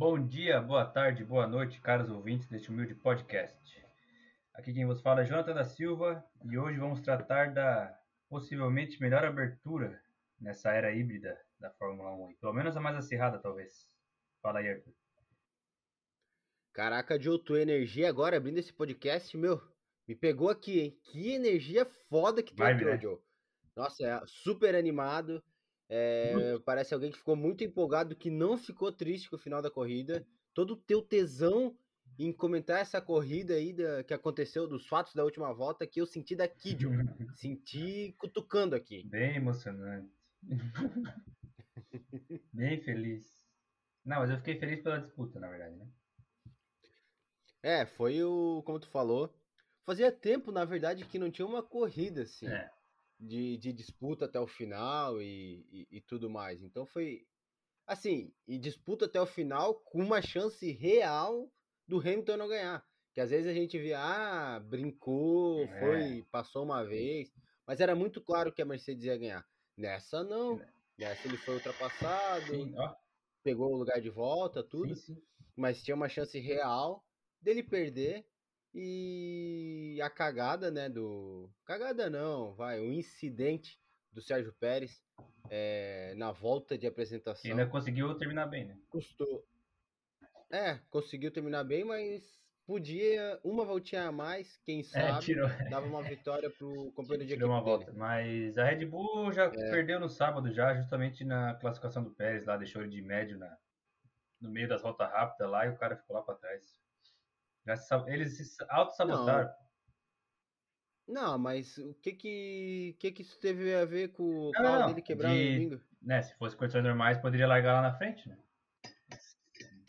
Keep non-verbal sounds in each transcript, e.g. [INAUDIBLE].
Bom dia, boa tarde, boa noite, caros ouvintes deste humilde podcast. Aqui quem vos fala é Jonathan da Silva e hoje vamos tratar da possivelmente melhor abertura nessa era híbrida da Fórmula 1, pelo menos a mais acirrada talvez. Fala aí, Arthur. Caraca, Joe, tua energia agora abrindo esse podcast, meu, me pegou aqui, hein? Que energia foda que tu entrou, né? Joe. Nossa, é super animado. É, parece alguém que ficou muito empolgado, que não ficou triste com o final da corrida. Todo o teu tesão em comentar essa corrida aí da- que aconteceu, dos fatos da última volta, que eu senti daqui, Joe. [LAUGHS] Senti cutucando aqui. Bem emocionante. [LAUGHS] Bem feliz. Não, mas eu fiquei feliz pela disputa, na verdade, né? É, foi o, como tu falou, fazia tempo, na verdade, que não tinha uma corrida assim. É. de, de disputa até o final e, e, e tudo mais. Então foi assim, e disputa até o final com uma chance real do Hamilton não ganhar. Que às vezes a gente via, ah, brincou, É. foi, passou uma vez, mas era muito claro que a Mercedes ia ganhar. Nessa não. Nessa ele foi ultrapassado, Sim, pegou o lugar de volta, tudo Sim, sim. mas tinha uma chance real dele perder e a cagada, né, do... Cagada não, vai, o incidente do Sérgio Pérez é, na volta de apresentação ainda conseguiu terminar bem, né? custou... É, conseguiu terminar bem, mas podia uma voltinha a mais, quem É, sabe, tirou, dava uma vitória pro [LAUGHS] companheiro de equipe tirou uma dele. volta. Mas a Red Bull já É. perdeu no sábado já, justamente na classificação do Pérez lá, deixou ele de médio na, no meio das voltas rápidas lá e o cara ficou lá pra trás. Sa- eles se auto-sabotaram. Não, mas o que que, que que isso teve a ver com o Não, carro não, dele quebrar no de- domingo? Né, se fosse condições normais, poderia largar lá na frente, né?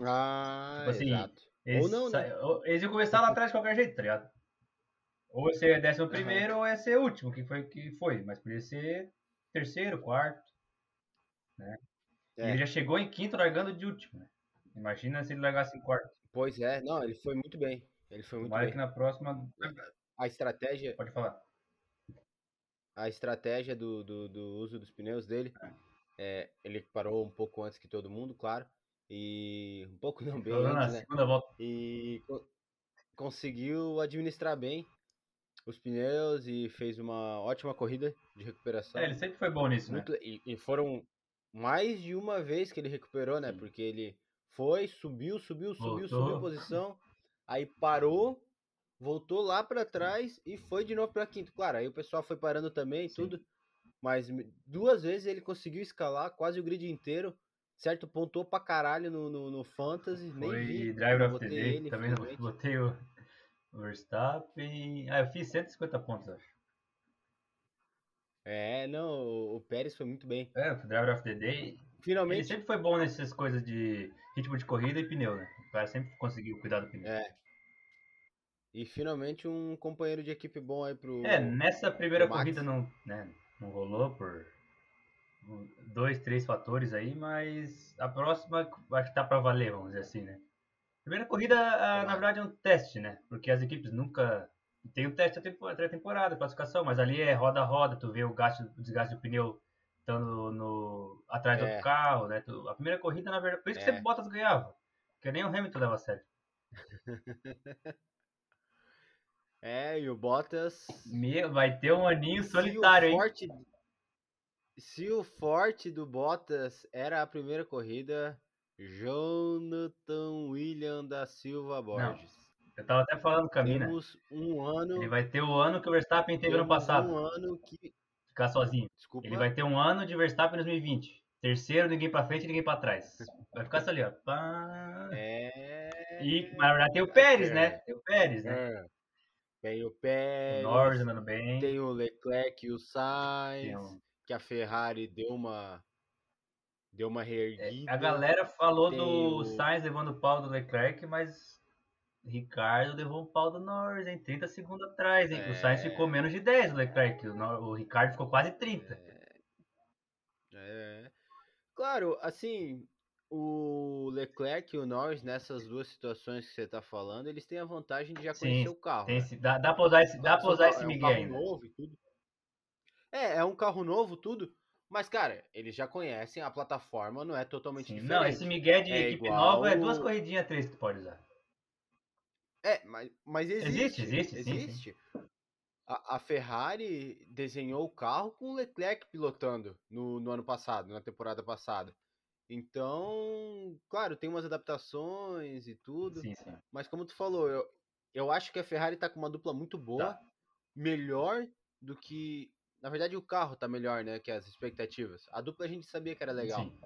Ah, Tipo assim, exato. Eles, Ou não, né? eles iam começar lá atrás de qualquer jeito, tá ligado? Ou ia ser décimo primeiro ou ia ser último, que foi que foi. Mas podia ser terceiro, quarto. E É. ele já chegou em quinto largando de último, né? Imagina se ele largasse em quarto. Pois é, não, ele foi muito bem. Ele foi muito Tomara bem. que na próxima. A estratégia, Pode falar. a estratégia do, do, do uso dos pneus dele, é, ele parou um pouco antes que todo mundo, claro. E um pouco [LAUGHS] não bem Falando na antes, né? segunda volta. E co- conseguiu administrar bem os pneus e fez uma ótima corrida de recuperação. É, ele sempre foi bom nisso, né? Muito- e, e foram mais de uma vez que ele recuperou, né? Porque ele foi, subiu, subiu, subiu, Voltou. subiu posição, aí parou, voltou lá pra trás e foi de novo pra quinto. Claro, aí o pessoal foi parando também, Sim. tudo. Mas duas vezes ele conseguiu escalar quase o grid inteiro, certo? Pontou pra caralho no, no, no Fantasy, nem Foi vi. Driver of the Day. ele, Também não infelizmente. botei o Verstappen. Ah, eu fiz 150 pontos, acho. É, não, o Pérez foi muito bem. É, o Driver of the Day. Ele Finalmente, sempre foi bom nessas coisas de ritmo de corrida e pneu, né? O cara sempre conseguiu cuidar do pneu. é. E finalmente um companheiro de equipe bom aí pro. É, nessa primeira o corrida não, né, não rolou por dois, três fatores aí, mas a próxima acho que tá pra valer, vamos dizer assim, né? Primeira corrida, ah, na verdade, é um teste, né? Porque as equipes nunca. Tem um teste da temporada, classificação, mas ali é roda a roda, tu vê o, gasto, o desgaste do pneu estando no, atrás do É. outro carro, né? A primeira corrida, na verdade, por isso que É. sempre Bottas ganhava. Porque nem o Hamilton dava certo. [LAUGHS] É, e o Bottas. Meu, vai ter um aninho se o solitário, hein? forte, se o forte do Bottas era a primeira corrida, Jonathan William da Silva Borges. Eu tava até falando com a mina. Temos um ano. Ele vai ter o ano que o Verstappen teve ano passado, Um ano que. Ficar sozinho. Desculpa. Ele vai ter um ano de Verstappen em 2020. Terceiro, ninguém pra frente ninguém pra trás. Vai ficar só ali, ó. Pá. É. E, na verdade tem o Pérez, É. né? Tem o Pérez, né? É. Tem o Pérez. Norris andando bem. Tem o Leclerc e o Sainz. o- Que a Ferrari deu uma. Deu uma é, reerguida. a galera falou Tem do o- Sainz levando o pau do Leclerc, mas Ricardo levou um pau do Norris, hein? 30 segundos atrás, hein? O Sainz É. ficou menos de 10 do Leclerc. O, o Ricardo ficou quase 30. É. Claro, assim, o Leclerc e o Norris, nessas duas situações que você tá falando, eles têm a vantagem de já Sim, conhecer o carro. Né? esse- dá, dá pra usar esse, dá pra usar esse é um Miguel carro ainda. novo tudo. É, é um carro novo, tudo, Mas, cara, eles já conhecem, a plataforma não é totalmente Sim, diferente. Não, esse Miguel de É equipe nova é duas o- corridinhas três que tu pode usar. É, mas, mas Existe, existe. existe, sim, sim. existe. A, a Ferrari desenhou o carro com o Leclerc pilotando no, no ano passado, na temporada passada. Então, claro, tem umas adaptações e tudo. Sim, sim. Mas como tu falou, eu, eu acho que a Ferrari tá com uma dupla muito boa, Tá. melhor do que. Na verdade, o carro tá melhor, né? Que as expectativas. A dupla a gente sabia que era legal. Sim.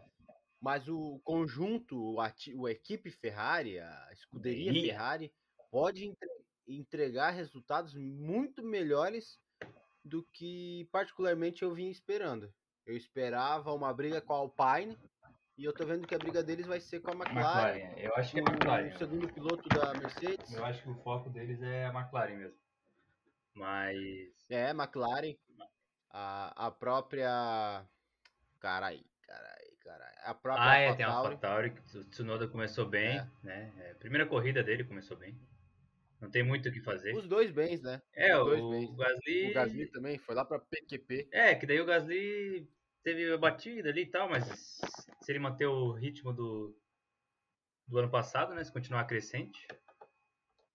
Mas o conjunto, o, ati- o equipe Ferrari, a escuderia Escuderia. Ferrari, pode entre- entregar resultados muito melhores do que particularmente eu vinha esperando. Eu esperava uma briga com a Alpine e eu tô vendo que a briga deles vai ser com a McLaren, McLaren, eu acho que é com McLaren. o segundo piloto da Mercedes. Eu acho que o foco deles é a McLaren mesmo. Mas. É, McLaren. A, a própria. Carai, carai, carai. A própria Ah, é, tem a AlphaTauri. O Tsunoda começou bem, É. né? É, a primeira corrida dele começou bem. Não tem muito o que fazer. Os dois bens, né? É, os dois o, bens. Gasly. O Gasly também foi lá pra PQP. É, que daí o Gasly teve a batida ali e tal, mas se ele manter o ritmo do, do ano passado, né? Se continuar crescente,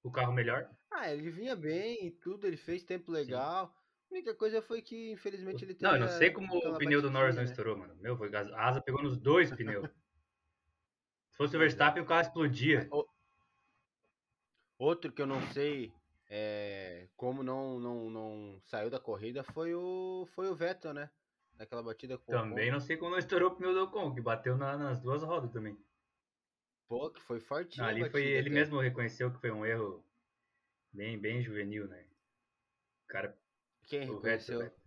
o carro melhor. Ah, ele vinha bem e tudo, ele fez tempo legal. A única coisa foi que, infelizmente, ele teve. Não, eu não sei como o pneu do Norris não né? estourou, mano. Meu, foi a asa pegou nos dois pneus. [LAUGHS] Se fosse o Verstappen, o carro explodia. Outro que eu não sei é, como não, não, não saiu da corrida foi o, foi o Vettel, né? Naquela batida com Também o não sei como não estourou o pneu do Ocon, que bateu na- nas duas rodas também. Pô, que foi fortinho. Ali foi, ele mesmo reconheceu que foi um erro bem, bem juvenil, né? O cara, Quem o reconheceu? Vettel,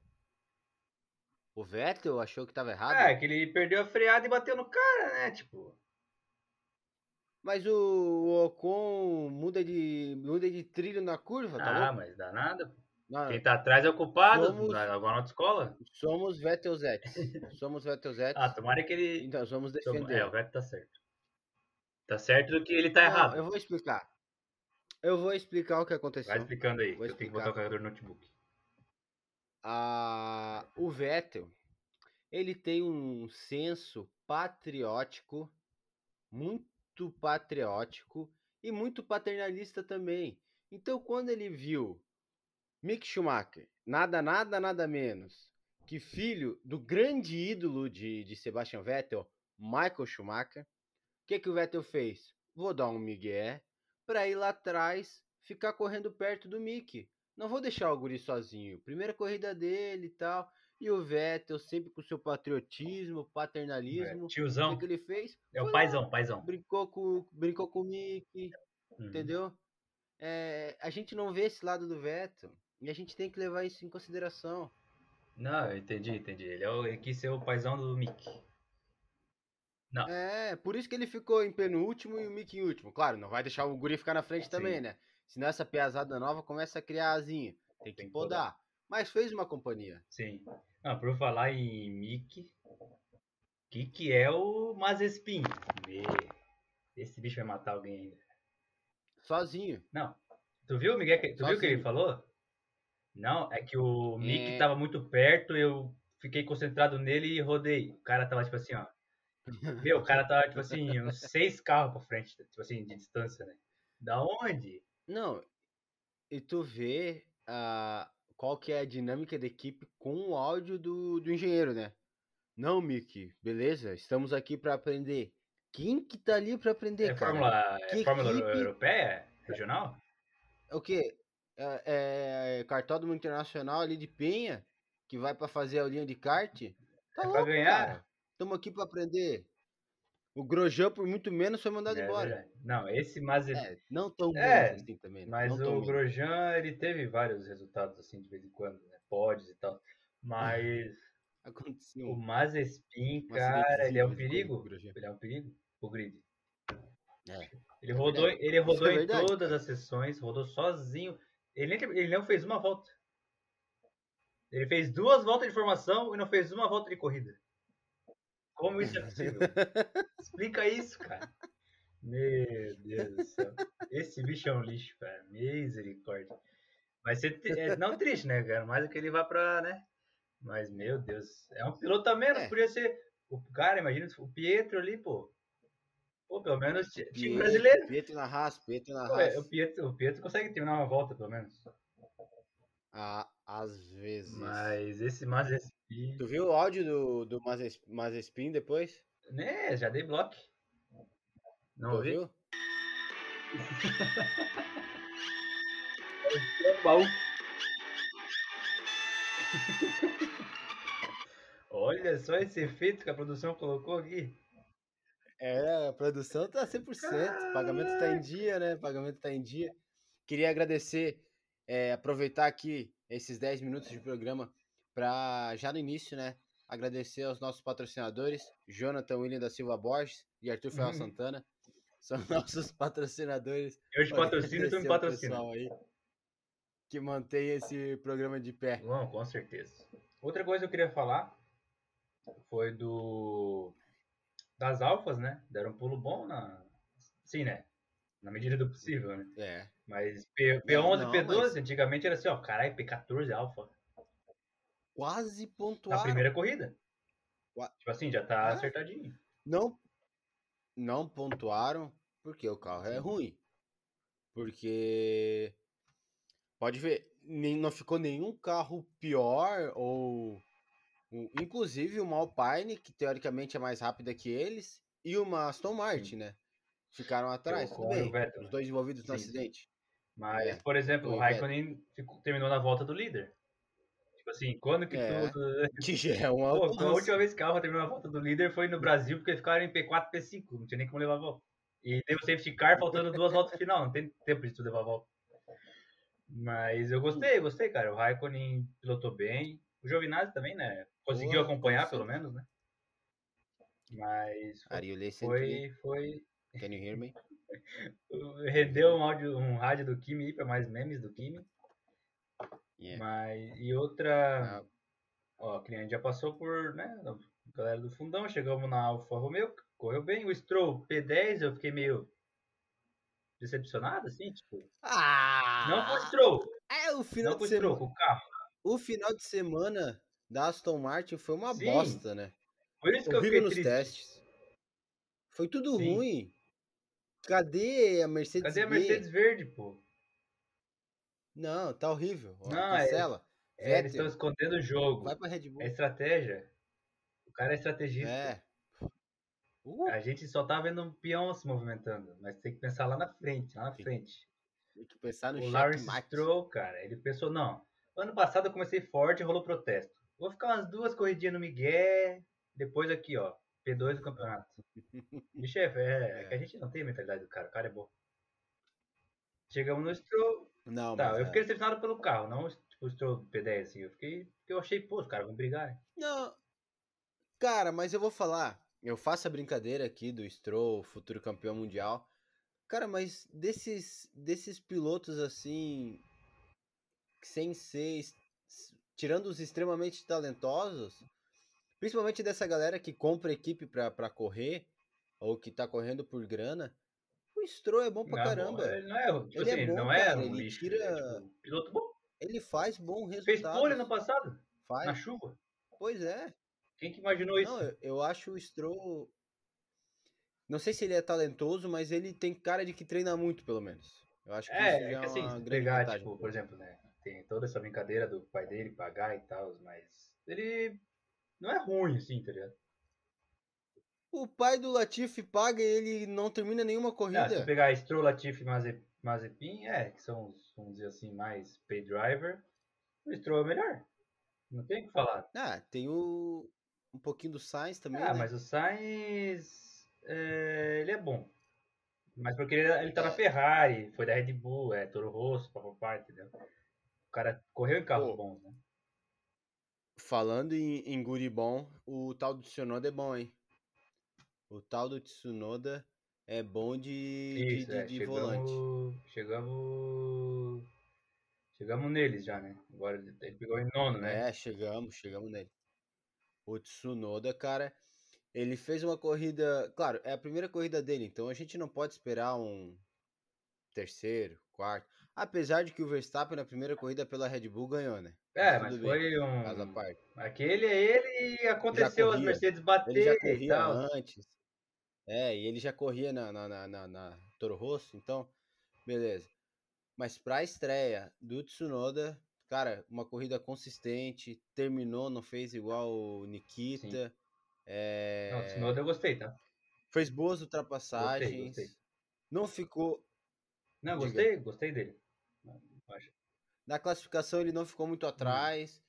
O Vettel achou que tava errado? É, que ele perdeu a freada e bateu no cara, né? Tipo, Mas o, Ocon muda de, muda de trilho na curva, tá ah, louco? mas dá nada. Não, Quem tá atrás é o culpado, Somos- agora na autoescola. Somos Vettelzetes. [LAUGHS] Somos Vettelzetes. Ah, tomara que ele... Então, vamos toma- defender. É, o Vettel tá certo. Tá certo do que ele tá Não, errado. eu vou explicar. Eu vou explicar o que aconteceu. Vai explicando aí, Vou eu tenho que botar o carregador no notebook. a, o Vettel, ele tem um senso patriótico, muito patriótico e muito paternalista também. Então, quando ele viu Mick Schumacher, nada, nada, nada menos que filho do grande ídolo de, de Sebastian Vettel, Michael Schumacher, o que, que o Vettel fez? Vou dar um migué para ir lá atrás, ficar correndo perto do Mick. Não vou deixar o guri sozinho. Primeira corrida dele e tal. E o Vettel, sempre com seu patriotismo, paternalismo. É, O tiozão, que, que ele fez? é o paizão, paizão. brincou com, brincou com o Mick, Uhum. entendeu? É, a gente não vê esse lado do Vettel. E a gente tem que levar isso em consideração. Não, eu entendi, entendi. Ele, é o, ele quis ser o paizão do Mick. Não. É, por isso que ele ficou em penúltimo e o Mick em último. Claro, não vai deixar o guri ficar na frente também, Sim. né? Senão essa piazada nova começa a criar asinha. Tem que Tem que podar. Mas fez uma companhia. Sim. Não, por falar em Mickey, o que, que é o Mazespin? Esse bicho vai matar alguém ainda. Sozinho. Não. Tu viu, Miguel? Tu viu o que ele Sozinho. falou? Não, é que o Mickey É. tava muito perto, eu fiquei concentrado nele e rodei. O cara tava tipo assim, ó. [LAUGHS] Meu, o cara tava tipo assim, uns seis carros pra frente, tipo assim, de distância, né? Da onde? Não, e tu vê ah, qual que é a dinâmica da equipe com o áudio do, do engenheiro, né? Não, Mickey, beleza? Estamos aqui pra aprender. Quem que tá ali pra aprender, É cara? Fórmula, é Que Fórmula equipe? Europeia? Regional? É o quê? É, é cartódromo internacional ali de Penha, que vai pra fazer a linha de kart? Tá É pra louco, ganhar. cara. Estamos aqui pra aprender. O Grosjean, por muito menos, foi mandado É embora. Não, esse Mazepin. É, não tão É, menos assim também. né? Mas não o menos. Grosjean, ele teve vários resultados assim de vez em quando, né? E tal. Mas [LAUGHS] Aconteceu. o Mazespin, um cara, ele é um perigo. Ele é um perigo. O grid. É. Ele rodou, ele rodou Isso é em verdade, todas as sessões, rodou sozinho. Ele, ele não fez uma volta. Ele fez duas voltas de formação e não fez uma volta de corrida. Como isso é possível? Explica isso, cara. Meu Deus do céu. Esse bicho é um lixo, cara. Misericórdia. Vai ser é, não triste, né, cara? Mais do que ele vá pra, né? Mas, meu Deus, é um piloto a menos, É. podia ser. O cara, imagina o Pietro ali, pô. Pô, pelo menos ti- time Pietro, brasileiro. Pietro na Haas, Pietro na é, Haas. o, Pietro, o Pietro consegue terminar uma volta, pelo menos. Ah, às vezes. Mas esse Mazepin. Tu viu o áudio do, do Mazes- Mazespin depois? Né, já dei bloco. Não tu vi? viu? Baú. [LAUGHS] Olha só esse efeito que a produção colocou aqui. É, a produção tá 100%. O pagamento tá em dia, né? Pagamento tá em dia. Queria agradecer, é, aproveitar aqui esses 10 minutos de programa para já no início, né? Agradecer aos nossos patrocinadores, Jonathan William da Silva Borges e Arthur Ferral Uhum. Santana. São [LAUGHS] nossos patrocinadores. Eu te patrocino e tu me patrocina. aí que mantém esse programa de pé. Bom, com certeza. Outra coisa que eu queria falar foi do das alfas, né? Deram um pulo bom na sim, né? Na medida do possível, né? É. Mas P, P11 não, e P12 mas- antigamente era assim, ó, caralho, P14 alfa Quase na pontuaram. primeira corrida. Ua- Tipo assim, já tá Ah. acertadinho. não não pontuaram porque o carro é ruim. Porque pode ver, nem, não ficou nenhum carro pior ou inclusive uma Alpine que teoricamente é mais rápida que eles e uma Aston Martin, né? Ficaram atrás, tudo bem. Vettel, Os dois envolvidos no Sim, sim. acidente. Mas, É, por exemplo, o Raikkonen ficou- terminou na volta do líder. Assim, quando que É. tudo. [LAUGHS] [LAUGHS] Que já é uma Pô, a última vez que o Alfa terminou a volta do líder foi no Brasil, porque ficaram em P4, P5, não tinha nem como levar a volta. E teve o safety car faltando duas voltas final, não tem tempo de tu levar a volta. Mas eu gostei, gostei, cara. O Raikkonen pilotou bem. O Giovinazzi também, né? Conseguiu Boa, acompanhar, pelo menos, né? Mas foi, foi, foi Can you hear me? rendeu um áudio, um rádio do Kimi aí pra mais memes do Kimi. Yeah. Mas e outra, Ah, ó, a gente já passou por, né, a galera do fundão, chegamos na Alfa Romeo, correu bem. O Stroll P10, eu fiquei meio decepcionado assim, tipo, Ah! não com o Stroll, É, o final não de o Stroll, semana. com o carro. O final de semana da Aston Martin foi uma Sim. bosta, né? Por isso que eu fiquei nos triste. testes. Foi tudo Sim. ruim. Cadê a Mercedes Cadê a? Mercedes Verde, pô? Não, tá horrível. Ó, Não, é- cancela. É, eles Vettel, estão escondendo o jogo. vai pra Red Bull. É estratégia. O cara é estrategista. É. Uh, A gente só tá vendo um peão se movimentando, mas tem que pensar lá na frente, lá na Sim. frente. tem que pensar no O Lawrence. Stroll, cara, ele pensou, não, ano passado eu comecei forte e rolou protesto. Vou ficar umas duas corridinhas no Miguel, depois aqui, ó, P2 do campeonato. [LAUGHS] Bicho, é, é, é que a gente não tem a mentalidade do cara, o cara é bom. Chegamos no Stroll, Não, tá, mas eu é. fiquei decepcionado pelo carro, não tipo, o Stroll P10, assim, eu fiquei, porque eu achei, pô, os caras vão brigar. Não. Cara, mas eu vou falar. Eu faço a brincadeira aqui do Stroll, futuro campeão mundial. Cara, mas desses, desses pilotos assim. Sem ser. Tirando os extremamente talentosos. Principalmente dessa galera que compra equipe pra, pra correr. Ou que tá correndo por grana. O Stroll é bom pra Não, caramba. Ele não é, tipo Ele é assim, bom, não é cara, um ele lixo, tira- ele é, tipo, piloto bom. Ele faz bom resultado. Fez pole no passado, Faz. na chuva. Pois é. Quem que imaginou isso? Não, eu, eu acho o Stroll. Não sei se ele é talentoso, mas ele tem cara de que treina muito, pelo menos. Eu acho que isso É, é que assim, uma grande pegar, vantagem. tipo, por exemplo, né? Tem toda essa brincadeira do pai dele pagar e tal, mas ele não é ruim, assim, tá ligado? O pai do Latifi paga e ele não termina nenhuma Ah, se corrida. pegar Stroll, Latifi e Maze- Mazepin, é, que são os, vamos dizer assim, mais pay driver, o Stroll é o melhor. Não tem o que falar. Ah, tem o. Um pouquinho do Sainz também. Ah, né? mas o Sainz, é, ele é bom. Mas porque ele, ele tá na. Ferrari, foi da Red Bull, é Toro Rosso, papapá, entendeu? O cara correu em carros Pô. bons, né? Falando em, em guri bom, o tal do Tsunoda é bom, hein? O tal do Tsunoda é bom de, de, Isso, de- é, de volante. chegamos, chegamos, chegamos neles já, né? Agora ele pegou em nono, né? É, chegamos, chegamos nele. O Tsunoda, cara, ele fez uma corrida. Claro, é a primeira corrida dele, então a gente não pode esperar um, terceiro, quarto. Apesar de que o Verstappen na primeira corrida pela Red Bull ganhou, né? É, Mas mas foi Caso à um. parte. Aquele é ele e aconteceu as corria. Mercedes Ele já bater e corria tal. antes. É, e ele já corria na, na, na, na, na Toro Rosso, então, beleza. Mas pra estreia do Tsunoda, cara, uma corrida consistente, terminou, não fez igual o Nikita. é, Não, o Tsunoda eu gostei, tá? Fez boas ultrapassagens. gostei. Não ficou. Não, Diga. gostei, gostei dele. Acho. Na classificação ele não ficou Hum. muito atrás.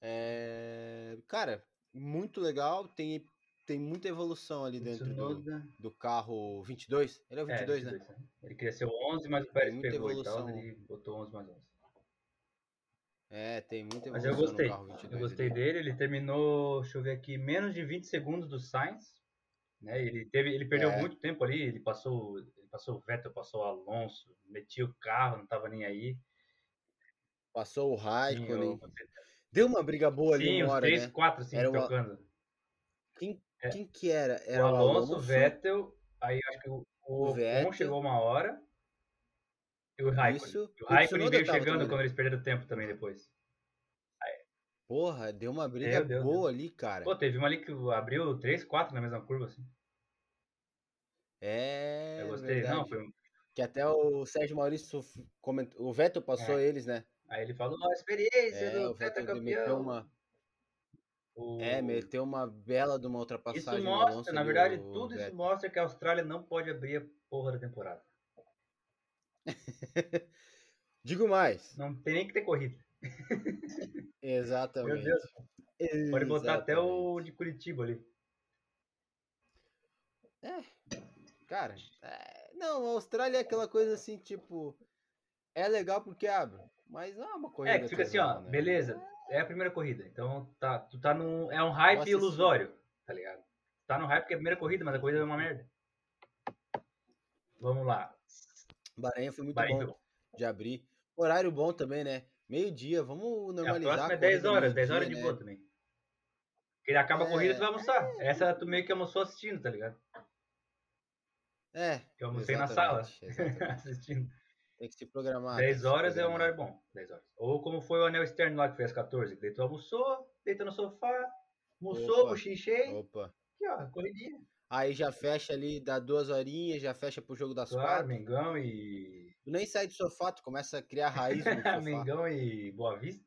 É, Cara, muito legal. Tem, tem muita evolução ali dentro do, do carro 22. Ele é o É, 22, né? 22, né? Ele cresceu 11, mas o Pérez pegou e evolução. tal, ele botou 11 mais 11. É, tem muita Mas evolução eu gostei. no carro 22. Eu gostei ali. dele. Ele terminou, deixa eu ver aqui, menos de 20 segundos do Sainz. Né? Ele, teve, ele perdeu É. muito tempo ali. Ele passou, ele passou o Vettel, passou o Alonso, metia o carro, não tava nem aí. Passou o Raikkonen. eu- Deu uma briga boa ali Sim, uma os hora, 3, né? 4, assim, Era uma- trocando. Quem, É. quem que era? O Era o Alonso, Alonso, o Vettel, aí acho que o, o, Vettel. chegou uma hora. E o Raikkonen. Isso. E O Raikkonen veio chegando também, né? quando eles perderam tempo também depois. Porra, deu uma briga Deu, deu, boa ali, cara. Pô, teve uma ali que abriu 3, 4 na mesma curva, assim. É, eu gostei. verdade. Não, foi Que até o Sérgio Maurício comentou. O Vettel passou eles, né? Aí ele falou, a experiência É, do o Vettel campeão. meteu uma. O- É, meteu uma bela de uma Isso ultrapassagem no mostra, na verdade, tudo isso mostra que a Austrália não pode abrir a porra da temporada. [LAUGHS] Digo mais. Não tem nem que ter corrida. Exatamente. Meu Deus. Pode botar até o Exatamente. de Curitiba ali. Cara, é, não, a Austrália é aquela coisa assim, tipo. É legal porque abre. Mas não é uma corrida. É, que fica assim, ó, né? beleza, é a primeira corrida. Então tá, tu tá num. É um hype Nossa, ilusório, tá ligado? Tá no hype porque é a primeira corrida, mas a corrida é uma merda. Vamos lá. Bahrein foi muito Bahrein bom de abrir. Horário bom também, né? Meio-dia, vamos É, a normalizar. próxima é a 10 corrida horas, 10 meio-dia, horas de né? boa também. Porque acaba a corrida tu vai É, almoçar. Essa tu meio que almoçou assistindo, tá ligado? É, Eu almocei na sala [LAUGHS] assistindo. Tem que se programar. 10 tem que se horas é um programar. horário bom. 10 horas. Ou como foi o anel externo lá que fez às 14, que daí tu almoçou, deita no sofá, almoçou, Opa. cochichei, Opa. aqui ó, corridinha. Aí já fecha ali, dá duas horinhas, já fecha pro jogo das Claro, quatro. Mengão e. Tu nem sai do sofá, tu começa a criar raiz no [LAUGHS] sofá. Mengão e Boa Vista.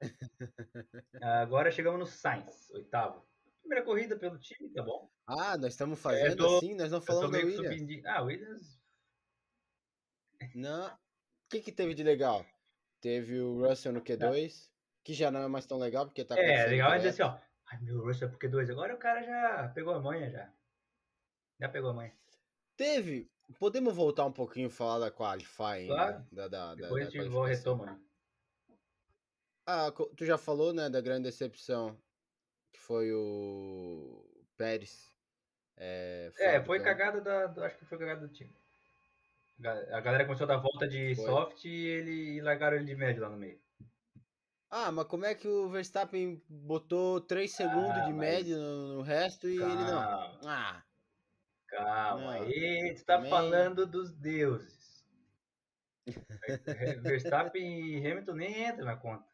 [LAUGHS] Agora chegamos no Sainz, oitavo. Primeira corrida pelo time, tá bom. Ah, nós estamos fazendo tô- assim, nós não falamos que Williams. subindo. Ah, Williams. Não. O que que teve de legal? Teve o Russell no Q2, que já não é mais tão legal, porque tá É, legal é dizer assim, ó. Ai, meu Russell é porque dois. Agora o cara já pegou a manha já. Já pegou a manha. Teve. Podemos voltar um pouquinho e falar da Claro. né? Da, da, da, Depois da a gente retoma, né? Ah, tu já falou, né, da grande decepção, que foi o Pérez. É, fora É, do foi cagada da. Acho que foi cagada do time. A galera começou a dar volta de Foi. soft e, ele, e largaram ele de médio lá no meio. Ah, mas como é que o Verstappen botou 3 segundos Ah, de mas- média no, no resto e ele não? Calma, Ah, calma. Não, aí tu tá também- falando dos deuses. Ver- Verstappen e Hamilton nem entram na conta.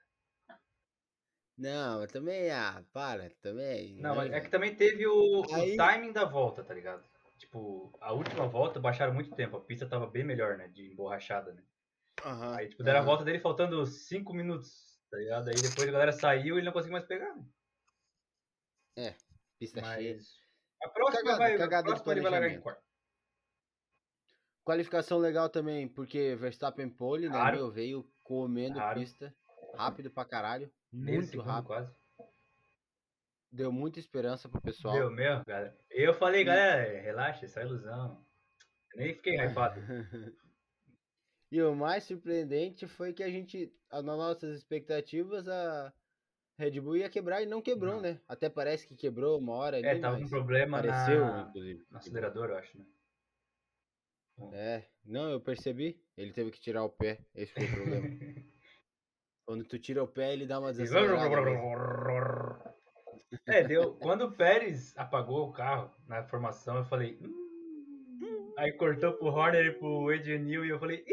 Não, mas também, ah, para, também. Não, mas né, é que também teve o, o Aí- timing da volta, tá ligado? Tipo, a última volta baixaram muito tempo. A pista tava bem melhor, né? De emborrachada, né? Aham, Aí, tipo, deram a aham. volta dele faltando 5 minutos, tá ligado? Aí depois a galera saiu e ele não conseguiu mais pegar, né? Pista cheia. Mas. A próxima Cagada, vai. cagada a próxima ele vai largar em quarto. Qualificação legal também, porque Verstappen pole, né? Claro. Meu, veio comendo Claro. pista. Rápido pra caralho. Muito segundo rápido. quase. Deu muita esperança pro pessoal. Deu mesmo, galera. Eu falei, galera, relaxa, isso é ilusão. Eu nem fiquei hypado. [LAUGHS] E o mais surpreendente foi que a gente, nas nossas expectativas, a Red Bull ia quebrar e não quebrou, Não. né? Até parece que quebrou uma hora ali, É, tava com mas problema pareceu, na, inclusive. no acelerador, eu acho, né? É, não, eu percebi. Ele teve que tirar o pé. Esse foi o problema. [LAUGHS] Quando tu tira o pé, ele dá uma desacelerada. É, deu. Quando o Pérez apagou o carro na formação, eu falei. "Hum". Aí cortou pro Horner e pro New e eu falei.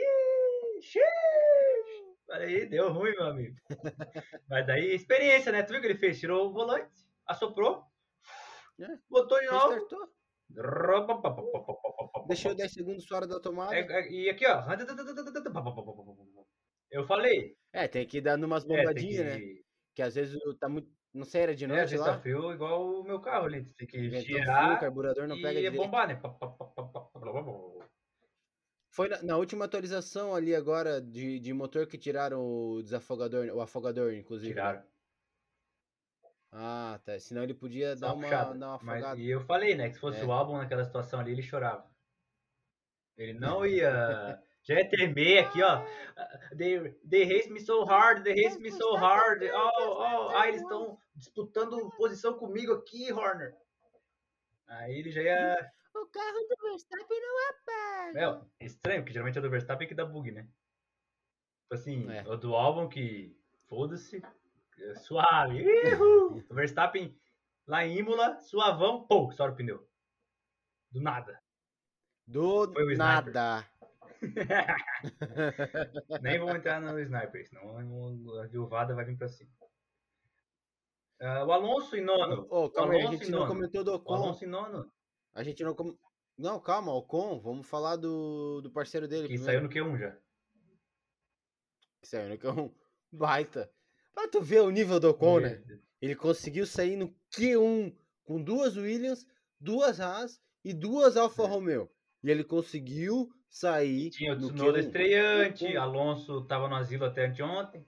Falei, deu ruim, meu amigo. Mas daí, experiência, né? Tu viu que ele fez? Tirou o volante, assoprou, É. botou de novo. Restartou. Deixou 10 segundos fora da tomada. É, é, e aqui, ó. Eu falei. É, tem que ir dando umas É, bombadinhas, né? que. Que às vezes tá muito. Não sei, era de É, noite vezes lá. tá igual o meu carro ali. Tem que Ventou frio, o girar carburador não pega e direito. bombar, né? Foi na, na última atualização ali agora de, de motor que tiraram o desafogador, o afogador, inclusive. né? Tiraram. Ah, tá. Senão ele podia Só dar uma puxada. dar uma Mas, afogada. e eu falei, né? Que se fosse É. o álbum naquela situação ali, ele chorava. Ele não [LAUGHS] ia. Já ia tremer aqui, ó. They, they hate me so hard, they hate me so hard. Oh, oh, ah, eles estão disputando posição comigo aqui, Horner. Aí ele já ia. O carro do Verstappen não é pé. Meu, é estranho, porque geralmente é do Verstappen que dá bug, né? Tipo assim, É. o do álbum que. Foda-se. é Suave. [LAUGHS] Ihu! O Verstappen lá em Imola, suavão, pô, estoura o pneu. Do nada. Do Foi o sniper. nada. [LAUGHS] Nem vou entrar no sniper, senão a viuvada vai vir pra cima. Ah, o Alonso em nono. Ô, calma aí, a Alonso gente não nono. comentou do O Ocon. Alonso em nono. A gente não com... Não, calma, Ocon, vamos falar do, do parceiro dele Que primeiro. saiu no Q1 já. Que saiu, é um [LAUGHS] baita. Pra tu ver o nível do Ocon, né? Ele conseguiu sair no Q1 com duas Williams, duas Haas e duas Alfa É. Romeo. E ele conseguiu sair Tinha o no Tsunoda Q1. estreante, Ocon. Alonso tava no asilo até anteontem.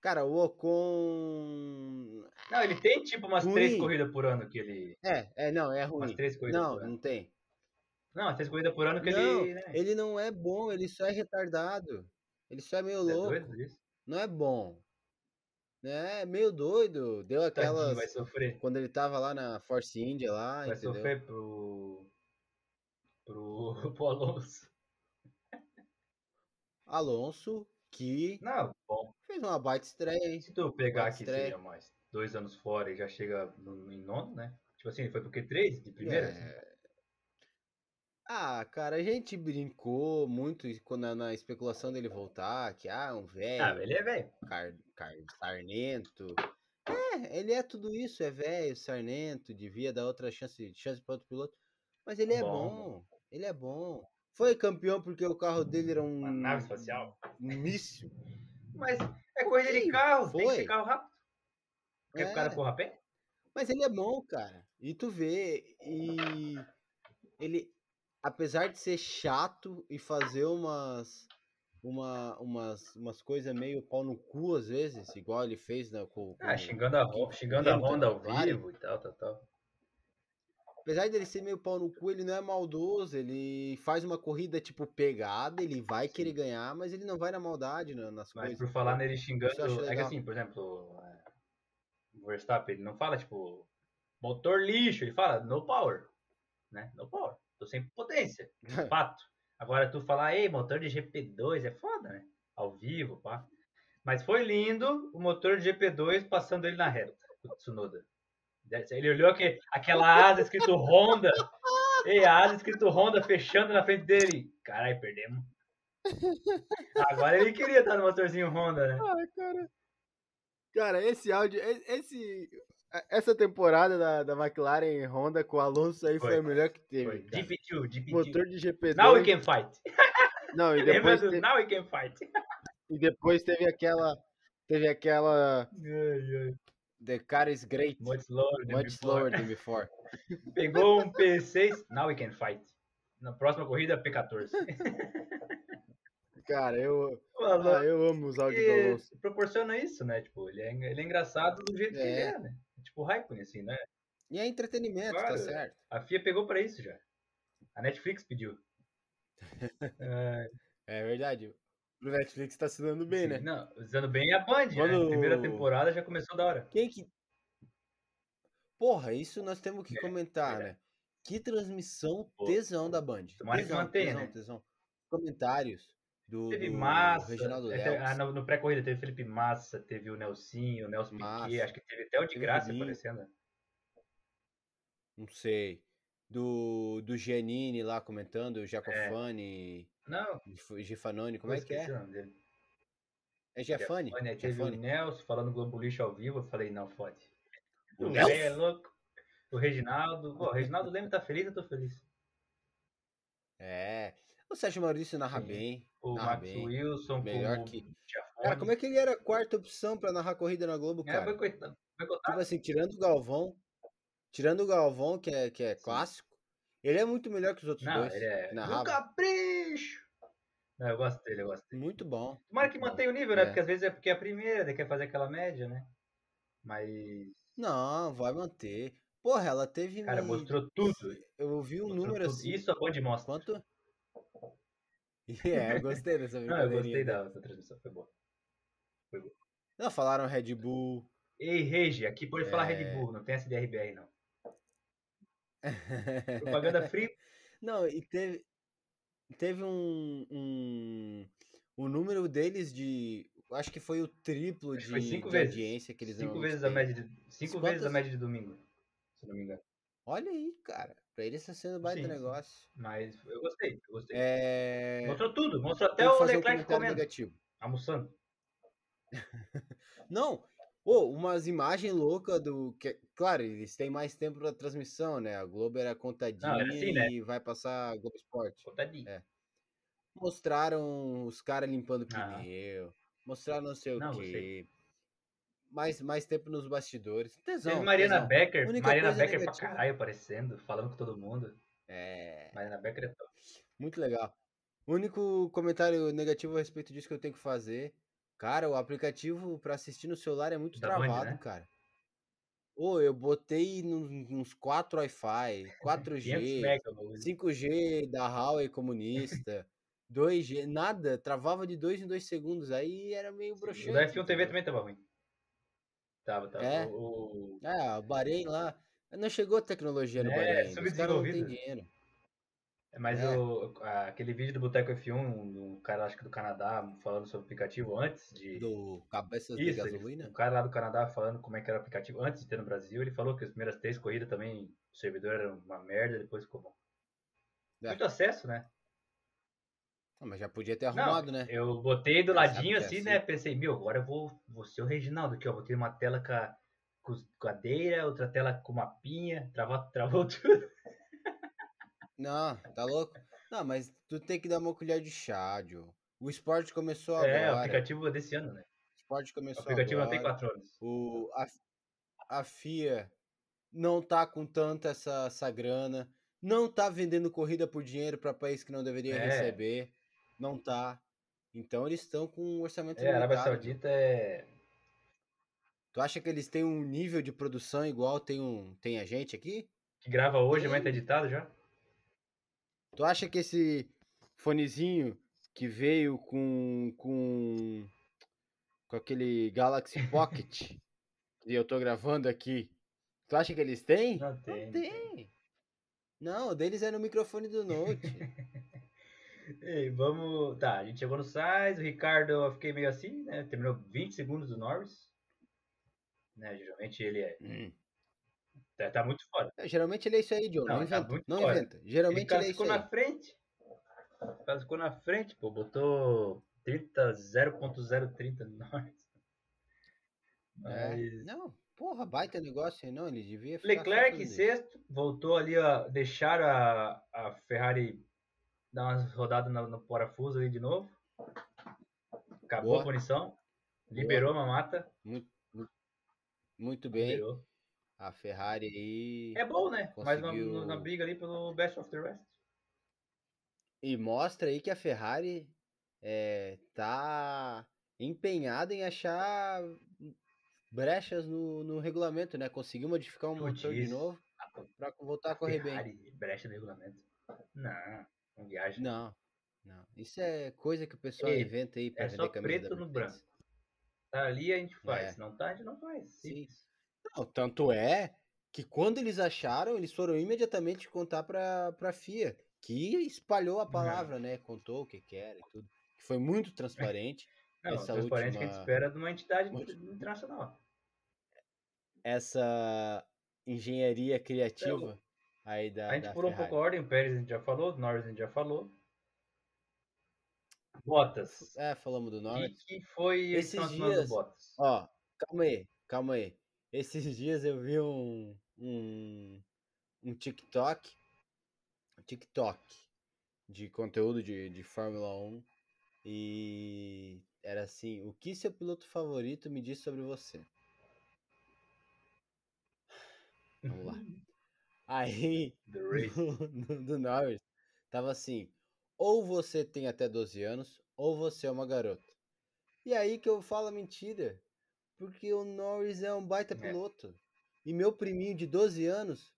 Cara, o Ocon. Não, ele tem tipo umas três Ruim. corridas por ano que ele. É, é, não, é Umas ruim. três corridas Não, por ano. não tem. Não, umas três corridas por ano que não, ele. Né, ele não é bom, ele só é retardado. Ele só é meio é louco. isso. Não é bom. É meio doido. Deu Tadinho, aquelas. vai sofrer. Quando ele tava lá na Force India lá, Vai entendeu? sofrer pro. Pro. [LAUGHS] pro Alonso. Alonso, que Não, bom. fez uma baita estreia, hein? Se tu pegar aqui, estreia. seria mais dois anos fora e já chega no, em nono, né? Tipo assim, foi pro Q3 de primeira? assim. É. Ah, cara, a gente brincou muito quando, na- na especulação dele voltar, que ah, um velho, Ah, ele é velho. car, car, sarnento. É, ele é tudo isso, é velho, sarnento, devia dar outra chance, chance para outro piloto. Mas ele é Bom, bom, ele é bom. Foi campeão porque o carro dele era um, Uma nave espacial. um míssil. Mas é corrida de carro, tem que foi. ser carro rápido. Quer que o cara É. corra a pé? Mas ele é bom, cara. E tu vê, e ele, apesar de ser chato e fazer umas uma, umas, umas coisas meio pau no cu às vezes, igual ele fez né, com, Ah, com- xingando a, xingando a Honda ao vivo e tal, tal, tal. Apesar dele ser meio pau no cu, ele não é maldoso, ele faz uma corrida tipo pegada, ele vai querer ganhar, mas ele não vai na maldade na- nas Mas coisas. por falar nele xingando, é que assim, por exemplo, é, o Verstappen, ele não fala tipo motor lixo, ele fala no power, né? No power, tô sem potência, [LAUGHS] fato. Agora tu falar, ei, motor de GP2 é foda, né? Ao vivo, pá. Mas foi lindo o motor de GP2 passando ele na reta, o Tsunoda. Ele olhou que, aquela asa escrito Honda, [LAUGHS] ei, a asa escrito Honda fechando na frente dele. Caralho, perdemos. Agora ele queria estar no motorzinho Honda, né? Ai, cara. Cara, esse áudio, e- esse essa temporada da, da McLaren e Honda com o Alonso aí foi, Foi. a melhor que teve. Foi. cara. GP2, GP2. Motor de GP2. Now we can fight. Não, e [LAUGHS] depois, do te- Now we can fight. e depois teve aquela teve aquela Ai, ai. The car is great, Much slower than much before. slower than before. [LAUGHS] Pegou um P6, now we can fight. Na próxima corrida, P14. [LAUGHS] Cara, eu, O ah, eu amo do E Alonso. proporciona isso, né? Tipo, ele é, ele é engraçado do jeito que ele É. é, né? Tipo, Raikkonen, assim, né? E é entretenimento, tá Claro. certo. A FIA pegou pra isso já. A Netflix pediu. É, [LAUGHS] É verdade. O Netflix tá se dando bem, sim. né? Não, usando bem a Band, né? Quando- Primeira temporada já começou da hora. Quem que. Porra, isso nós temos que É, comentar, verdade. né? Que transmissão Pô, tesão da Band. tomara que tesão, mantenha, tesão, né? tesão. Comentários do, Teve do Massa, Reginaldo é, ah, no, no pré-corrida teve Felipe Massa, teve o Nelsinho, o Nelson Piquet, Massa. acho que teve até o de graça aparecendo. Não sei. do, do Giannini lá comentando, o Jacofani, Não, é. Gifanoni, como é que é? dele. É? Giafani, aí teve o. Nelson falando Globo Lixo ao vivo, eu falei, não, fode. O O Nelson? é louco. O Reginaldo. Pô, o Reginaldo Leme tá feliz, eu tô feliz. É. O Sérgio Maurício narra Sim. bem. O narra Max bem. Wilson, Melhor que- Giafone. Cara, como é que ele era a quarta opção pra narrar corrida na Globo, É, cara? boicotado. boicotado. Tipo assim, tirando o Galvão, tirando o Galvão, que é, que é clássico, ele é muito melhor que os outros Não, dois. ele é. Capricho! Não, eu gosto dele, eu gosto dele. Muito bom. Tomara que mantenha o nível, né? É. Porque às vezes é porque é a primeira, daí quer fazer aquela média, né? Mas, Não, vai manter. Porra, ela teve. cara, me- mostrou tudo. Eu vi um Mostrou número tudo. assim. Isso a Band mostra. Quanto? [LAUGHS] É, eu gostei dessa [LAUGHS] Não, eu gostei da, da transmissão, foi boa. Não, falaram Red Bull. Ei, Regi, aqui pode falar É. Red Bull, não tem SDRBR não. [LAUGHS] Propaganda free. Não, e teve, teve um, um. O número deles de. Acho que foi o triplo Acho de, foi cinco de vezes. audiência que eles Cinco vezes a têm. média de. Cinco Quantas- vezes a média de domingo, se não me engano. Olha aí, cara. Pra eles tá sendo baita Sim, negócio. Mas eu gostei, eu gostei. É. Mostrou tudo, mostrou até o um Leclerc comentário comendo, negativo. almoçando. [LAUGHS] Não, Ô, umas imagens loucas do. Que, claro, eles têm mais tempo pra transmissão, né? A Globo era contadinha Não, era assim, né? e vai passar a Globo Esporte. Contadinho. É. Mostraram os caras limpando Ah. pneu, mostraram não sei o Não, quê. Mais, mais tempo nos bastidores. Tesão. Teve Mariana tesão. Becker, Mariana Becker pra negativa- caralho aparecendo, falando com todo mundo. É, Mariana Becker é top. muito legal. O único comentário negativo a respeito disso que eu tenho que fazer. Cara, o aplicativo pra assistir no celular é muito Da Band, travado, né? cara. Ô, eu botei uns 4 Wi-Fi, [LAUGHS] 500 4G, mega, bagulho. 5G da Huawei comunista, 2G, nada, travava de 2 em 2 segundos, aí era meio broxante. O da F1 TV também tava ruim. Tava, tava. É? O, Ah, o Bahrein lá, não chegou tecnologia no É, Bahrein, os caras não têm subdesenvolvido. dinheiro. Mas É. o, aquele vídeo do Boteco F1, do cara acho que do Canadá, falando sobre o aplicativo antes de. Do Cabeças de Isso, ele- Gasolina. o cara lá do Canadá falando como é que era o aplicativo antes de ter no Brasil, ele falou que as primeiras três corridas também o servidor era uma merda, depois ficou bom. É. Muito acesso, né? Ah, mas já podia ter Não, arrumado, né? Eu botei do ladinho que é assim, assim. né? Pensei, meu, agora eu vou, vou ser o Reginaldo aqui, ó. Botei uma tela com a, com os- com a cadeira, outra tela com mapinha, travou, [LAUGHS] travou tudo. Não, tá louco? Não, mas tu tem que dar uma colher de chá, Joe. O esporte começou É, o agora. aplicativo é desse ano, né? O esporte O começou aplicativo não tem agora. quatro anos. O, a, a FIA não tá com tanta essa, essa grana. Não tá vendendo corrida por dinheiro para país que não deveria É. receber. Não tá. Então eles estão com um orçamento É, a Arábia limitado. Saudita é. Tu acha que eles têm um nível de produção igual tem, um, tem a gente aqui? que grava hoje, Tem. mas tá editado já? Tu acha que esse fonezinho que veio com com com aquele Galaxy Pocket [LAUGHS] que eu tô gravando aqui, tu acha que eles têm? Não tem. Não tem. Não, o deles é no microfone do Note. [LAUGHS] Ei, vamos. Tá, a gente chegou no Sainz, o Ricardo eu fiquei meio assim, né? Terminou 20 segundos do Norris. Né, geralmente ele é. Hum. Tá, tá muito fora. É, Geralmente ele é isso aí, John. Não, Não, tá inventa. muito não fora. inventa. Ele Geralmente ele é isso cascou aí. na frente. Cascou na frente, pô. Botou 30, 0.030 no Norris. [LAUGHS] É. Mas- Não, porra, baita negócio aí, não. Ele devia ficar. Leclerc em sexto, voltou ali a deixar a, a Ferrari dar umas rodadas no, no parafuso ali de novo. Acabou Boa. a punição. Liberou a mamata. Muito bem. Liberou. A Ferrari aí. É bom, né? Mas na, Conseguiu- no- na briga ali pelo Best of the Rest. E mostra aí que a Ferrari é, tá empenhada em achar brechas no, no regulamento, né? Conseguiu modificar o Tu motor de diz. novo pra voltar a correr bem. Ferrari, brecha do regulamento. Não, não viaja. Não, não. Isso é coisa que o pessoal Ei, inventa aí pra é vender só camisa preto no branco. Tá ali a gente faz. É. Se não tá, a gente não faz. Sim. Simples. Não, tanto é que quando eles acharam, eles foram imediatamente contar pra, pra FIA, que espalhou a palavra, né? Contou o que que era e tudo. Que foi muito transparente. Não, Essa transparente que a gente última- espera de uma entidade internacional. essa engenharia criativa aí da A gente da pulou um pouco a ordem, o Pérez a gente já falou, o Norris a gente já falou. Bottas. É, falamos do Norris. que, que foi do dias- Bottas? Ó, calma aí, calma aí. Esses dias eu vi um, um, um TikTok, TikTok de conteúdo de, de Fórmula 1 e era assim, o que seu piloto favorito me diz sobre você? Vamos lá. [LAUGHS] Aí, [LAUGHS] no- do Norris, tava assim, ou você tem até 12 anos, ou você é uma garota. E aí que eu falo a mentira, porque o Norris é um baita É. piloto. E meu priminho de 12 anos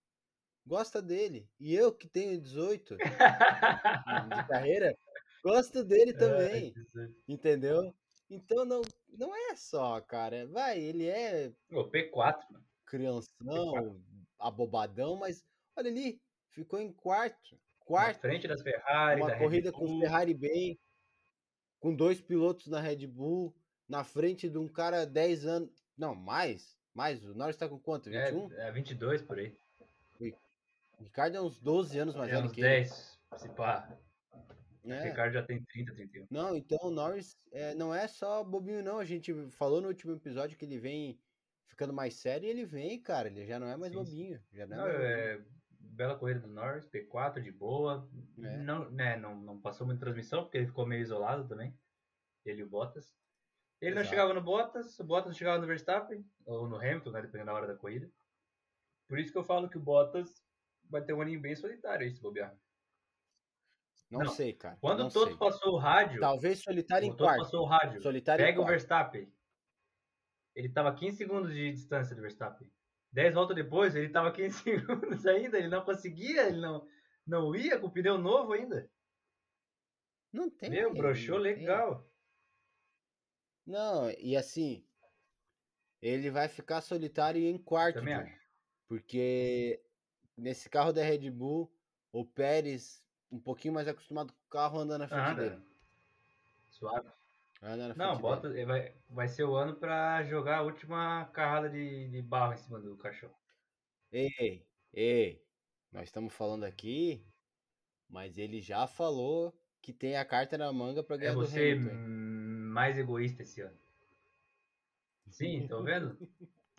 gosta dele. E eu que tenho 18 de [LAUGHS] carreira, gosto dele também, entendeu? Então não, não é só, cara. Vai, ele é Ô, P4, mano. crianção, abobadão, mas olha ali, ficou em quarto. Na Quarto, frente das Ferrari, da uma Red corrida com. Ferrari bem, com dois pilotos na Red Bull, na frente de um cara 10 anos. Não, mais. Mais. O Norris tá com quanto? 21? É, é 22 por aí. O Ricardo é uns 12 anos mais é velho uns que ele. 10, se pá. O É. Ricardo já tem 30, 31. Não, então o Norris é, não é só bobinho, não. A gente falou no último episódio que ele vem ficando mais sério e ele vem, cara. Ele já não é mais Sim, bobinho. Já não é Não, mais bobinho. é, bela corrida do Norris, P4 de boa. É. Não, né, não, não passou muita transmissão, porque ele ficou meio isolado também. Ele e o Bottas. Ele não Exato. chegava no Bottas, o Bottas chegava no Verstappen, ou no Hamilton, né, dependendo da hora da corrida. Por isso que eu falo que o Bottas vai ter um aninho bem solitário aí, se bobear. Não, não. sei, cara. Quando não o Toto passou o rádio, Talvez solitário em Toto quarto. passou o rádio, Solitário em pega o. Verstappen. Ele tava 15 segundos de distância do Verstappen. 10 voltas depois, ele tava 15 [LAUGHS] segundos ainda, ele não conseguia, ele não, não ia com o pneu novo ainda. Não tem. Meu, broxou não tem. legal. Não, e assim, ele vai ficar solitário em quarto, acho. porque nesse carro da Red Bull, o Pérez, um pouquinho mais acostumado com o carro, anda na frente Nada. dele. Suave. Anda Não, dele. bota, ele vai, vai ser o ano pra jogar a última carrada de, de barro em cima do cachorro. Ei, ei, nós estamos falando aqui, mas ele já falou que tem a carta na manga pra É ganhar do você Hamilton. Mais egoísta esse ano. Sim, [LAUGHS] tô vendo?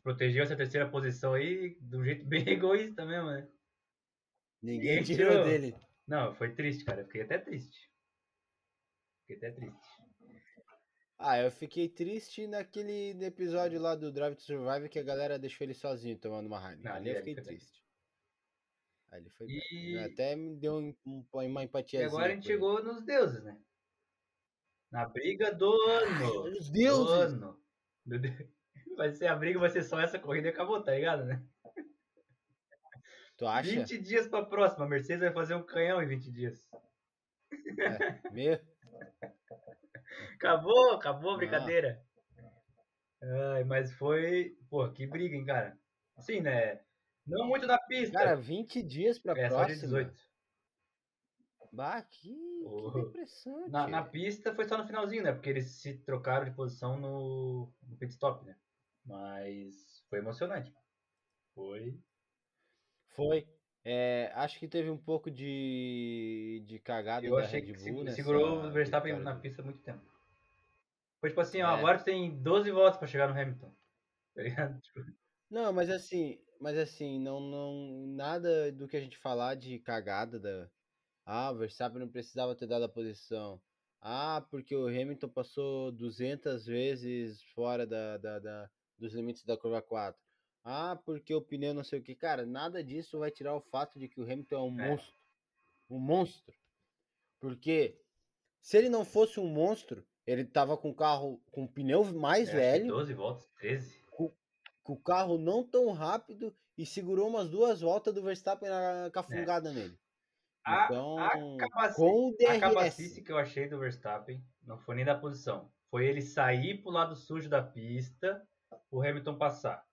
Protegeu essa terceira posição aí de um jeito bem [LAUGHS] egoísta mesmo, né? Ninguém tirou tirou. dele. Não, foi triste, cara. Eu fiquei até triste. Fiquei até triste. Ah, eu fiquei triste naquele episódio lá do Drive to Survive que a galera deixou ele sozinho tomando uma Heineken. Não, Ali eu fiquei triste. Ali foi E-. Até me deu um- um- uma E empatia. agora a gente chegou nos deuses, né? Na briga do ano. Os Do deuses! ano. Meu Deus. [LAUGHS] Vai ser a briga, vai ser só essa corrida e acabou, tá ligado, né? Tu acha? 20 dias pra próxima. A Mercedes vai fazer um canhão em 20 dias. É, meu, Acabou, acabou a Não. brincadeira. Ai, mas foi. Pô, que briga, hein, cara? Assim, né? Não muito na pista. cara, 20 dias pra é, só próxima. 18. Bah, que, Oh. que depressão, Na, na pista foi só no finalzinho, né? Porque eles se trocaram de posição no, no pit stop, né? Mas foi emocionante. Foi. Foi. É, acho que teve um pouco de, de cagada Eu da achei Red que Bull, se- nessa segurou o Verstappen na pista há muito tempo. Foi tipo assim, ó, É. agora tu tem 12 voltas pra chegar no Hamilton. [LAUGHS] Tá ligado? Tipo, Não, mas assim, mas assim, não, não, nada do que a gente falar de cagada da, ah, o Verstappen não precisava ter dado a posição. Ah, porque o Hamilton passou 200 vezes fora da, da, da- dos limites da curva 4. Ah, porque o pneu não sei o que. Cara, nada disso vai tirar o fato de que o Hamilton é um É. monstro. Um monstro. Porque se ele não fosse um monstro, ele tava com o carro com o pneu mais é, velho, 12 voltas, 13. com o carro não tão rápido e segurou umas duas voltas do Verstappen na cafungada nele. A, Então, a, capaci- com o a capacice que eu achei do Verstappen não foi nem da posição. Foi ele sair pro lado sujo da pista, o Hamilton passar.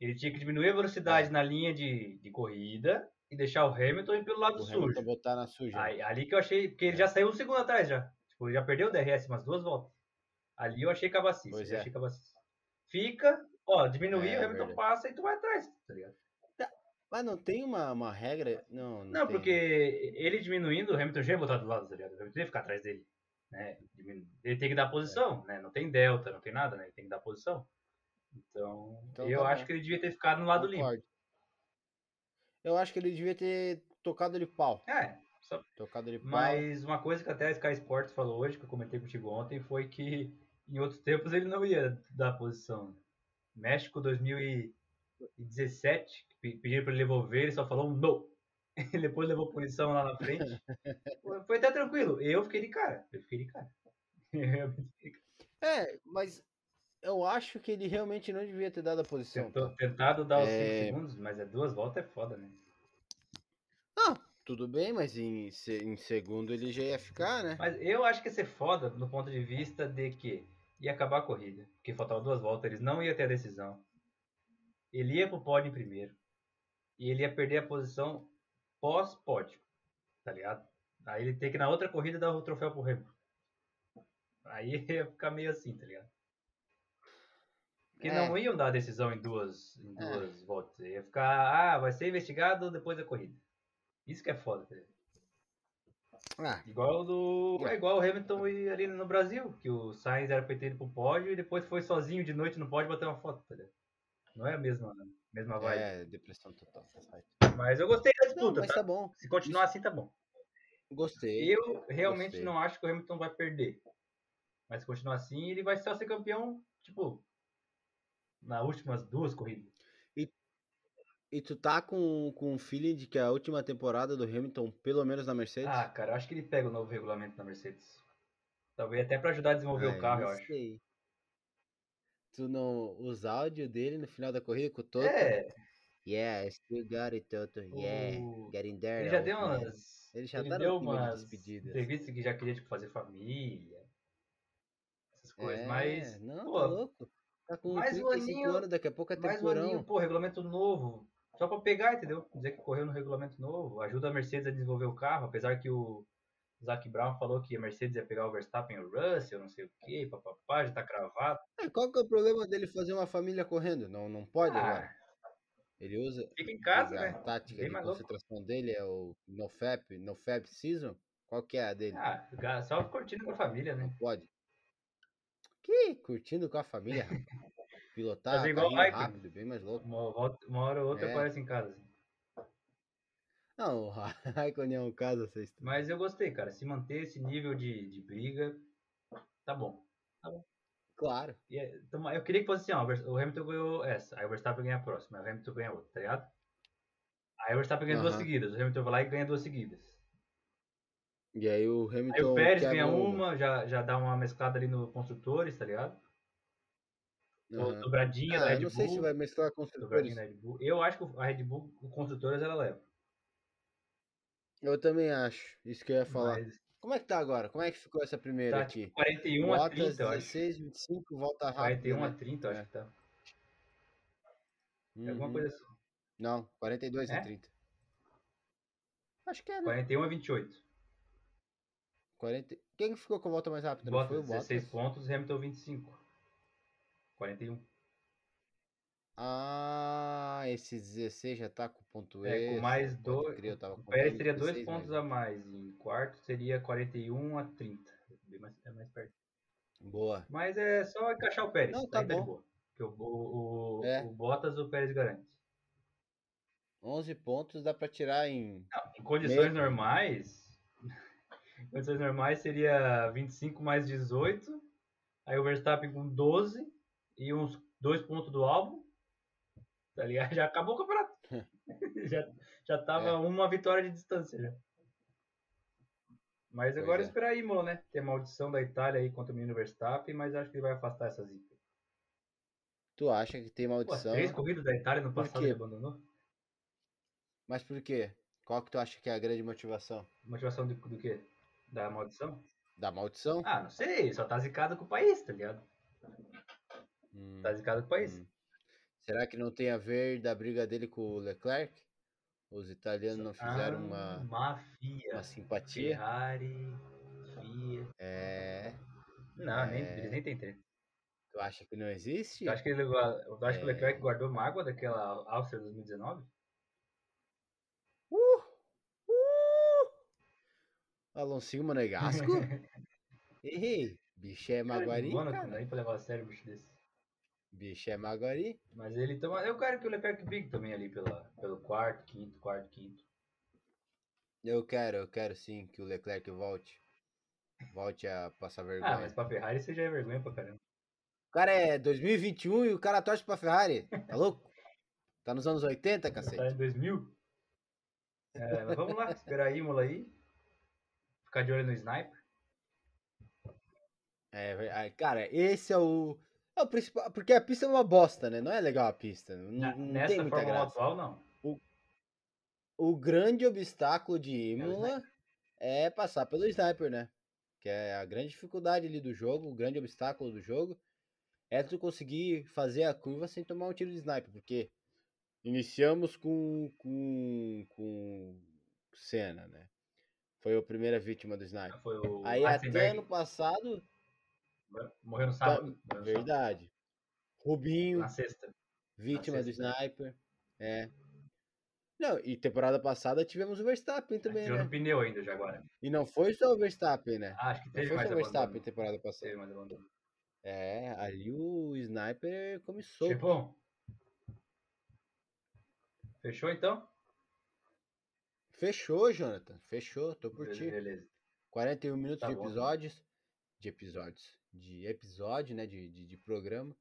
Ele tinha que diminuir a velocidade É. na linha de, de corrida e deixar o Hamilton ir pelo lado O sujo. Hamilton botar na suja. Aí- ali que eu achei, porque ele já saiu um segundo atrás já. Tipo, ele já perdeu o DRS umas duas voltas. Ali eu achei cabacice, é. achei cabacice. Fica, ó, diminuir, É, o Hamilton verdade. passa e tu vai atrás, tá ligado? Mas não tem uma, uma regra? Não, não, não tem. porque ele diminuindo, o Hamilton já ia botar do lado, tá ligado? O Hamilton ia ficar atrás dele. Né? Ele tem que dar posição, é. né? Não tem delta, não tem nada, né? Ele tem que dar posição. Então, então eu tá acho que ele devia ter ficado no lado limpo. Eu acho que ele devia ter tocado de pau. É, só... tocado de pau. Mas uma coisa que até a Sky Sports falou hoje, que eu comentei contigo ontem, foi que em outros tempos ele não ia dar posição. Né? México 2000 e 17, pediram para ele devolver, ele só falou não. [LAUGHS] Depois levou punição lá na frente. [LAUGHS] Foi até tranquilo. Eu fiquei de cara. Eu [LAUGHS] fiquei de cara. é, mas eu acho que ele realmente não devia ter dado a posição. Tentou, tá? tentado dar os 5 é. segundos, mas é duas voltas é foda, né? Ah, tudo bem, mas em, em segundo ele já ia ficar, né? Mas eu acho que ia ser foda no ponto de vista de que ia acabar a corrida, porque faltavam duas voltas, eles não iam ter a decisão. Ele ia pro pódio em primeiro. E ele ia perder a posição pós-pódio, tá ligado? Aí ele tem que na outra corrida dar o troféu pro Hamilton. Aí [LAUGHS] ia ficar meio assim, tá ligado? Porque É. não iam dar a decisão em duas, em É. duas voltas. Ia ficar, ah, vai ser investigado depois da corrida. Isso que é foda, tá ligado? Ah, Igual do. É igual o Hamilton e ali no Brasil, que o Sainz era pra ter ido pro pódio e depois foi sozinho de noite no pódio bater uma foto, tá ligado? Não é a mesma, mesma vibe. é, depressão total. Mas eu gostei da Não, disputa, mas tá? tá bom. Se continuar assim, tá bom. Gostei. Eu realmente Gostei. não acho que o Hamilton vai perder. Mas se continuar assim, ele vai só ser campeão, tipo, nas últimas duas corridas. E tu tá com, com o feeling de que a última temporada do Hamilton, pelo menos na Mercedes? Ah, cara, eu acho que ele pega o novo regulamento da Mercedes. Talvez até pra ajudar a desenvolver Ah, o carro, eu não acho. sei. Tu não. Os áudios dele no final da corrida com o Toto? É, Yeah, still got it, Toto. Yeah, O- getting there. ele já old deu man. umas. Ele já ele tá deu umas despedidas. entrevistas que já queria tipo, fazer família. Essas coisas. É, mas. não, pô, tá louco. Tá com mais um 35 aninho- anos, daqui a pouco é mais um temporão. aninho, pô, regulamento novo. Só pra pegar, entendeu? Dizer que correu no regulamento novo. Ajuda a Mercedes a desenvolver o carro, apesar que o Zac Brown falou que a Mercedes ia pegar o Verstappen e o Russell, não sei o que, papapá, já tá cravado. É, qual que é o problema dele fazer uma família correndo? Não, não pode agora. Ah, Ele usa fica em casa, a né? tática Bem de mais louco. concentração dele, é o NoFap, NoFap Season? Qual que é a dele? Ah, só curtindo com a família, né? Não pode. Que? Curtindo com a família. [LAUGHS] Pilotar Fazer igual carrinho rápido, bem mais louco. Uma, volta- uma hora ou outra É. aparece em casa. assim. Não, [LAUGHS] o Raikkonen é um caso história. Mas eu gostei, cara. Se manter esse nível de, de briga, tá bom. Claro. E é- então, eu queria que fosse assim, ó, o Hamilton ganhou essa, aí o Verstappen ganha a próxima, aí o Hamilton ganha outra, tá ligado? Aí o Verstappen ganha duas Aham. seguidas, o Hamilton vai lá e ganha duas seguidas. E aí o Hamilton. Aí o Pérez ganha uma, já, já dá uma mesclada ali no construtores, tá ligado? Ou Aham. dobradinha da Ah, Red eu não Bull. sei se vai mesclar construtores. dobradinha da Red Bull. Eu acho que a Red Bull, o construtores, ela leva. Eu também acho. Isso que eu ia falar. Mas Como é que tá agora? Como é que ficou essa primeira tá aqui? tipo 41 a Bottas 30, eu acho. 16, 25, volta rápido. 41 a né? 30, eu acho É. que tá. É alguma Uhum. coisa assim. Não, 42 É? a 30. Acho que é, né? 41 a 28. 40... Quem que ficou com a volta mais rápida? Não foi o Bottas, 16 Bottas? pontos, Hamilton 25. 41. Ah, esse 16 já tá com ponto É, com mais dois. crer, eu tava O Pérez teria dois 16 pontos mais a mais. Em quarto seria 41 a 30. Bem mais, é mais perto. Boa. Mas é só encaixar o Pérez. Não, tá aí de bom. boa. Porque o, o, o, É. o Bottas o Pérez garante. 11 pontos dá pra tirar em... Não, em condições Meio. normais. [LAUGHS] em condições normais seria 25 mais 18. Aí o Verstappen com 12. E uns dois pontos do álbum. Tá ligado? [LAUGHS] Já acabou o campeonato. [LAUGHS] já, já tava É. uma vitória de distância já. Mas Pois agora é. esperar aí, Imola, né? Tem a maldição da Itália aí contra o menino Verstappen, mas acho que ele vai afastar essa zica. Tu acha que tem Pô, maldição? três corridas da Itália no passado ele abandonou? Mas por quê? Qual que tu acha que é a grande motivação? Motivação do, do quê? Da maldição? Da maldição? Ah, não sei, só tá zicado com o país, tá ligado? Hum, Tá zicado com o país. hum. Será que não tem a ver da briga dele com o Leclerc? Os italianos não fizeram ah, uma, mafia, uma simpatia? Ferrari, Fiat. É. Não, é... Nem, eles nem tem treta. Tu acha que não existe? Tu acha que, ele, tu acha é... que o é. Leclerc guardou mágoa daquela Áustria 2019? Uh! Uh! Alonso Monegasco? [LAUGHS] Ei, bicho é maguari. Cara, não dá nem pra levar a sério um bicho desse. Bicho é Maguari. Mas ele toma. Eu quero que o Leclerc brigue também ali pela, pelo quarto, quinto, quarto, quinto. Eu quero, eu quero sim que o Leclerc volte. Volte a passar vergonha. Ah, mas pra Ferrari você já é vergonha pra caramba. O cara é 2021 e o cara torce pra Ferrari. Tá louco? [LAUGHS] Tá nos anos 80, Tá cacete? em 2000. É, mas vamos lá, esperar a Imola aí. Ficar de olho no sniper. É, ah, cara, esse é o. É o principal. Porque a pista é uma bosta, né? Não é legal a pista. Não, não nessa tem muita Fórmula 1 graça. atual, não. O grande obstáculo de É o Imola é passar pelo sniper, né? Que é a grande dificuldade ali do jogo, o grande obstáculo do jogo. É tu conseguir fazer a curva sem tomar um tiro de sniper, porque iniciamos com com com Senna, né? Foi a primeira vítima do sniper. Foi o Aí até ano passado, morreu no tá- sábado. sábado, verdade. Rubinho, Na sexta. vítima do sexta. sniper. É. Não, e temporada passada tivemos o Verstappen também, Tirou né? no pneu ainda já agora. E não foi só o Verstappen, né? Ah, acho que Não teve foi mais só o Verstappen abandono. temporada passada. Teve mais abandono. É, ali o sniper come solto. Chegou. Fechou então? Fechou, Jonathan. Fechou, tô por Beleza, ti. Beleza. 41 minutos Tá de bom. episódios. De episódios. De episódio, né? De, de, de programa.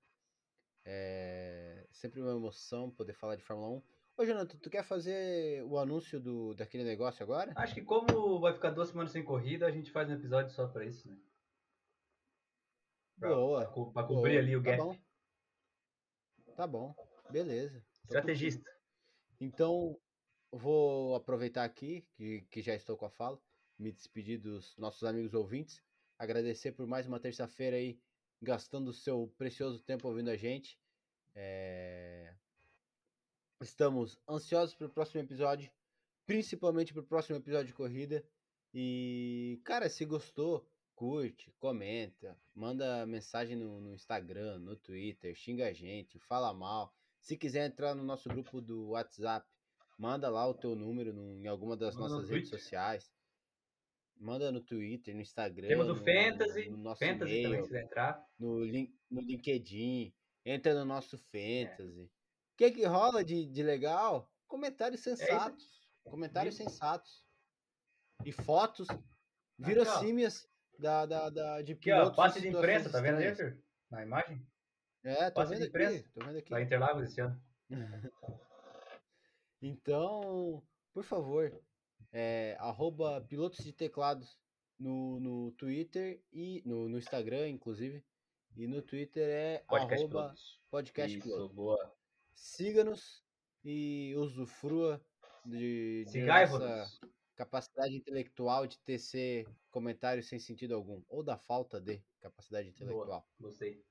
É sempre uma emoção poder falar de Fórmula 1. Ô, Jonathan, tu quer fazer o anúncio do, daquele negócio agora? Acho que como vai ficar duas semanas sem corrida, a gente faz um episódio só pra isso, né? Pra, Boa. Pra, co- pra cobrir Boa, ali o tá gap. bom. Tá bom. Beleza. Estrategista. Então, vou aproveitar aqui, que, que já estou com a fala, me despedir dos nossos amigos ouvintes, agradecer por mais uma terça-feira aí, gastando o seu precioso tempo ouvindo a gente. É, Estamos ansiosos para o próximo episódio, principalmente para o próximo episódio de corrida. E, cara, se gostou, curte, comenta, manda mensagem no, no Instagram, no Twitter, xinga a gente, fala mal. Se quiser entrar no nosso grupo do WhatsApp, manda lá o teu número em alguma das Manda no nossas redes sociais. Manda no Twitter, no Instagram, Temos o no, Fantasy. no nosso Fantasy também, se entrar. no, no LinkedIn, entra no nosso Fantasy. O que que rola de, de legal? Comentários sensatos. Comentários Isso. sensatos. E fotos virossímias da, da, da, de Aqui, ó, pilotos passe de imprensa, tá vendo aí, estranhas. Na imagem? É, tô vendo de aqui, imprensa. tô vendo aqui. Pra Interlagos esse ano. [LAUGHS] Então, por favor, é, arroba pilotos de teclados no, no Twitter e no, no Instagram, inclusive. E no Twitter é Podcast arroba Pilotos. podcast Isso, piloto. boa. Siga-nos e usufrua de, de nossa capacidade intelectual de tecer comentários sem sentido algum. Ou da falta de capacidade intelectual. Gostei.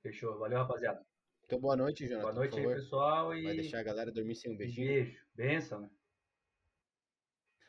Fechou. Valeu, rapaziada. Então, boa noite, Jonathan. Boa noite aí, pessoal. E Vai deixar a galera dormir sem um beijinho. beijo. Benção, né?